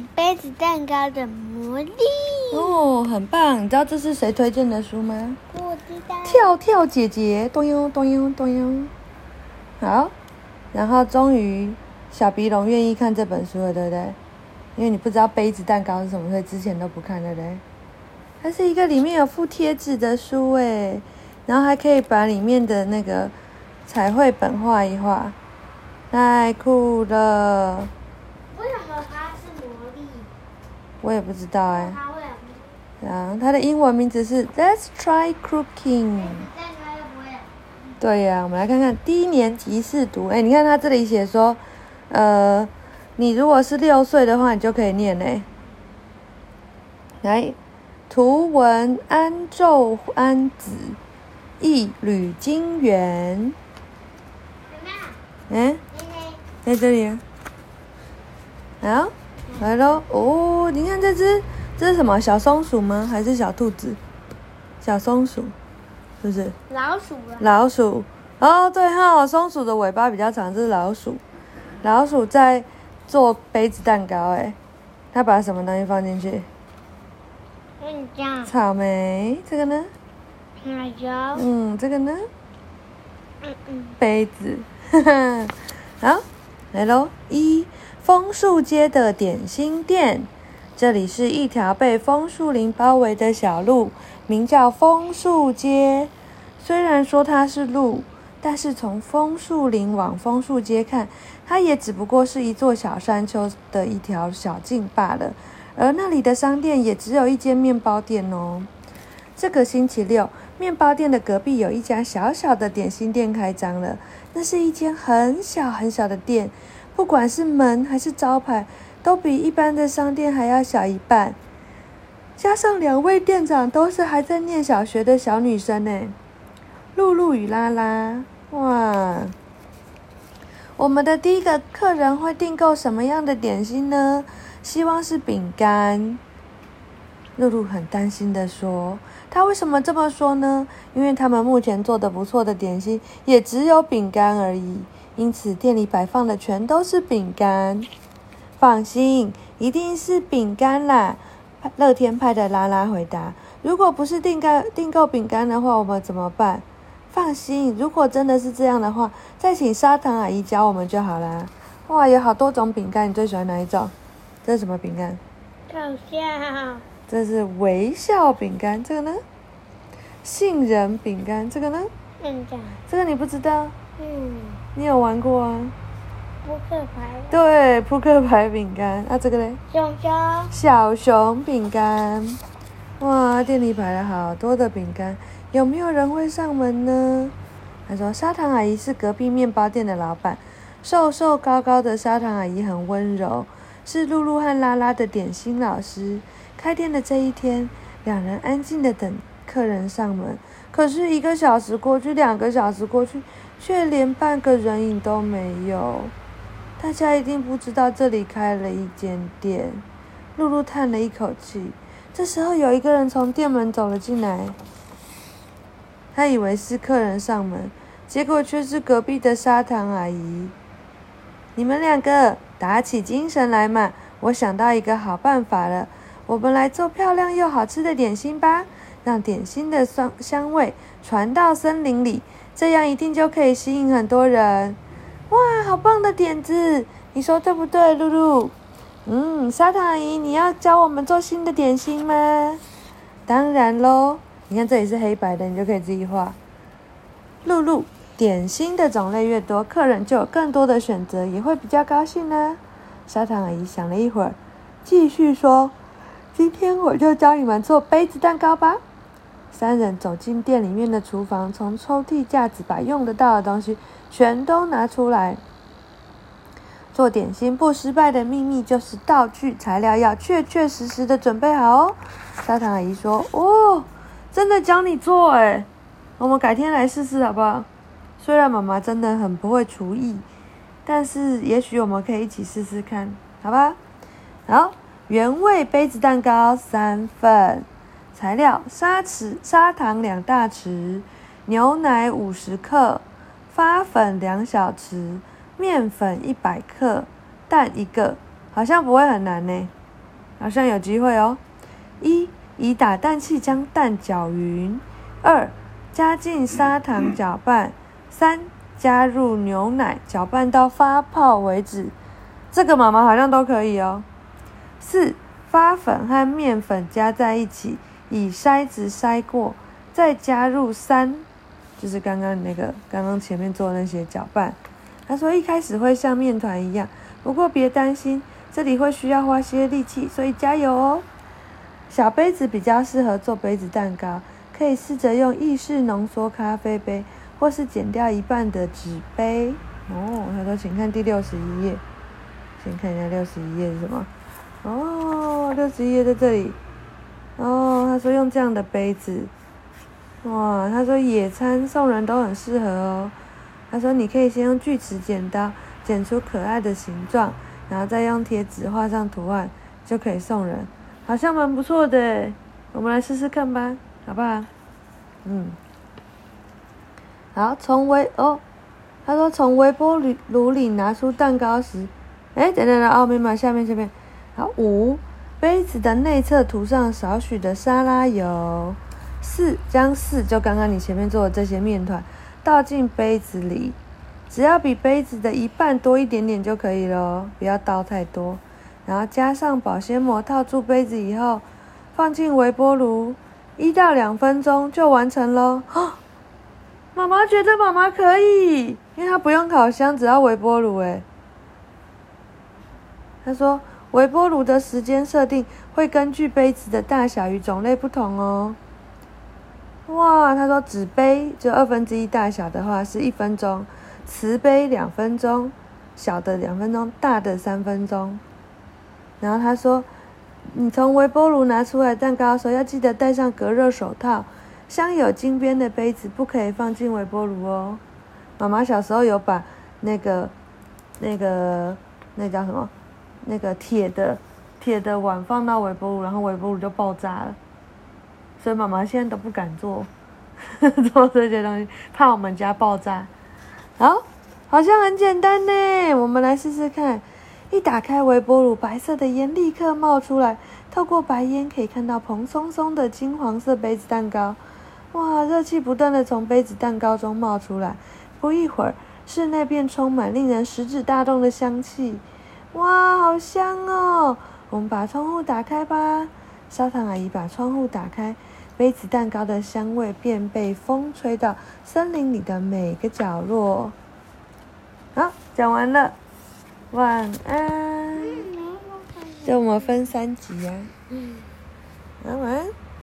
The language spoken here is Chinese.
嗯，杯子蛋糕的魔力。哦，很棒！你知道这是谁推荐的书吗？我知道。跳跳姐姐，咚哟咚哟咚哟。好，然后终于小鼻龙愿意看这本书了，对不对？因为你不知道杯子蛋糕是什么，所以之前都不看，对不对？它是一个里面有附贴纸的书诶，然后还可以把里面的那个彩绘本画一画，太酷了！为什么它是魔力？我也不知道哎。它会有啊，它的英文名字是 Let's Try Cooking。对呀、我们来看看低年级试读。哎，你看它这里写说，呃，你如果是六岁的话，你就可以念嘞。来，图文安昼安子，一缕金元。嗯，在这里啊。好，来喽。哦，你看这只，这是什么？小松鼠吗？还是小兔子？小松鼠，是不是？老鼠啊。老鼠哦，对哈、松鼠的尾巴比较长，这是老鼠。老鼠在做杯子蛋糕，哎，它把什么东西放进去？草莓，这个呢？奶油。嗯，这个呢？嗯嗯。杯子，哈 哈好，来喽！一枫树街的点心店，这里是一条被枫树林包围的小路，名叫枫树街。虽然说它是路，但是从枫树林往枫树街看，它也只不过是一座小山丘的一条小径罢了。而那里的商店也只有一间面包店哦。这个星期六，面包店的隔壁有一家小小的点心店开张了。那是一间很小很小的店，不管是门还是招牌，都比一般的商店还要小一半。加上两位店长都是还在念小学的小女生呢，露露与拉拉。哇！我们的第一个客人会订购什么样的点心呢？希望是饼干。露露很担心的说：“他为什么这么说呢？因为他们目前做的不错的点心也只有饼干而已，因此店里摆放的全都是饼干。放心，一定是饼干啦。”乐天派的拉拉回答：“如果不是订购订购饼干的话，我们怎么办？”放心，如果真的是这样的话，再请砂糖阿姨教我们就好啦。哇，有好多种饼干，你最喜欢哪一种？这是什么饼干？搞笑。这是微笑饼干，这个呢？杏仁饼干，这个呢？店长。这个你不知道？嗯。你有玩过啊？扑克牌。对，扑克牌饼干。啊，这个嘞？熊熊。小熊饼干。哇，店里摆了好多的饼干，有没有人会上门呢？他说，砂糖阿姨是隔壁面包店的老板，瘦瘦高高的砂糖阿姨很温柔，是露露和拉拉的点心老师。开店的这一天，两人安静的等客人上门。可是一个小时过去，两个小时过去，却连半个人影都没有。大家一定不知道这里开了一间店。露露叹了一口气。这时候，有一个人从店门走了进来。他以为是客人上门，结果却是隔壁的砂糖阿姨。你们两个打起精神来嘛！我想到一个好办法了。我们来做漂亮又好吃的点心吧，让点心的香香味传到森林里，这样一定就可以吸引很多人。哇，好棒的点子！你说对不对，露露？嗯，砂糖阿姨，你要教我们做新的点心吗？当然喽！你看这里是黑白的，你就可以自己画。露露，点心的种类越多，客人就有更多的选择，也会比较高兴呢。砂糖阿姨想了一会儿，继续说。今天我就教你们做杯子蛋糕吧。三人走进店里面的厨房，从抽屉架子把用得到的东西全都拿出来。做点心不失败的秘密就是道具材料要确确实实的准备好哦。砂糖阿姨说：“哦，真的教你做哎，我们改天来试试好不好？虽然妈妈真的很不会厨艺，但是也许我们可以一起试试看，好吧？好。”原味杯子蛋糕三份，材料：砂匙、砂糖两大匙，牛奶五十克，发粉两小匙，面粉一百克，蛋一个。好像不会很难呢。好像有机会哦。一，以打蛋器将蛋搅匀；二，加进砂糖搅拌；三，加入牛奶搅拌到发泡为止。这个妈妈好像都可以哦。四，发粉和面粉加在一起，以筛子筛过，再加入三，就是刚刚那个刚刚前面做的那些搅拌。他说一开始会像面团一样，不过别担心，这里会需要花些力气，所以加油哦。小杯子比较适合做杯子蛋糕，可以试着用意式浓缩咖啡杯，或是剪掉一半的纸杯。哦，他说请看第六十一页，先看一下六十一页是什么。哦，六十一页在这里。哦，他说用这样的杯子。哇，他说野餐送人都很适合哦。他说：“你可以先用锯齿剪刀剪出可爱的形状，然后再用贴纸画上图案，就可以送人，好像蛮不错的。我们来试试看吧，好不好？嗯，好，从微哦，他说从微波炉里拿出蛋糕时，哎，等等等，哦，没码下面这边，好，五杯子的内侧涂上少许的沙拉油，四将四就刚刚你前面做的这些面团。”倒进杯子里，只要比杯子的一半多一点点就可以了，不要倒太多。然后加上保鲜膜套住杯子以后，放进微波炉，一到两分钟就完成喽。妈妈觉得妈妈可以，因为她不用烤箱，只要微波炉。诶她说微波炉的时间设定会根据杯子的大小与种类不同哦。哇，他说纸杯就二分之一大小的话是一分钟，瓷杯两分钟，小的两分钟，大的三分钟。然后他说，你从微波炉拿出来蛋糕的时候要记得戴上隔热手套，镶有金边的杯子不可以放进微波炉哦。妈妈小时候有把那个、那个、那叫什么？那个铁的、铁的碗放到微波炉，然后微波炉就爆炸了。所以妈妈现在都不敢做，做这些东西，怕我们家爆炸。好，好像很简单呢，我们来试试看。一打开微波炉，白色的烟立刻冒出来，透过白烟可以看到蓬松松的金黄色杯子蛋糕。哇，热气不断的从杯子蛋糕中冒出来，不一会儿，室内便充满令人食指大动的香气。哇，好香哦！我们把窗户打开吧。砂糖阿姨把窗户打开。杯子蛋糕的香味便被风吹到森林里的每个角落。好，讲完了，晚安。就我们分三集呀。嗯，晚安。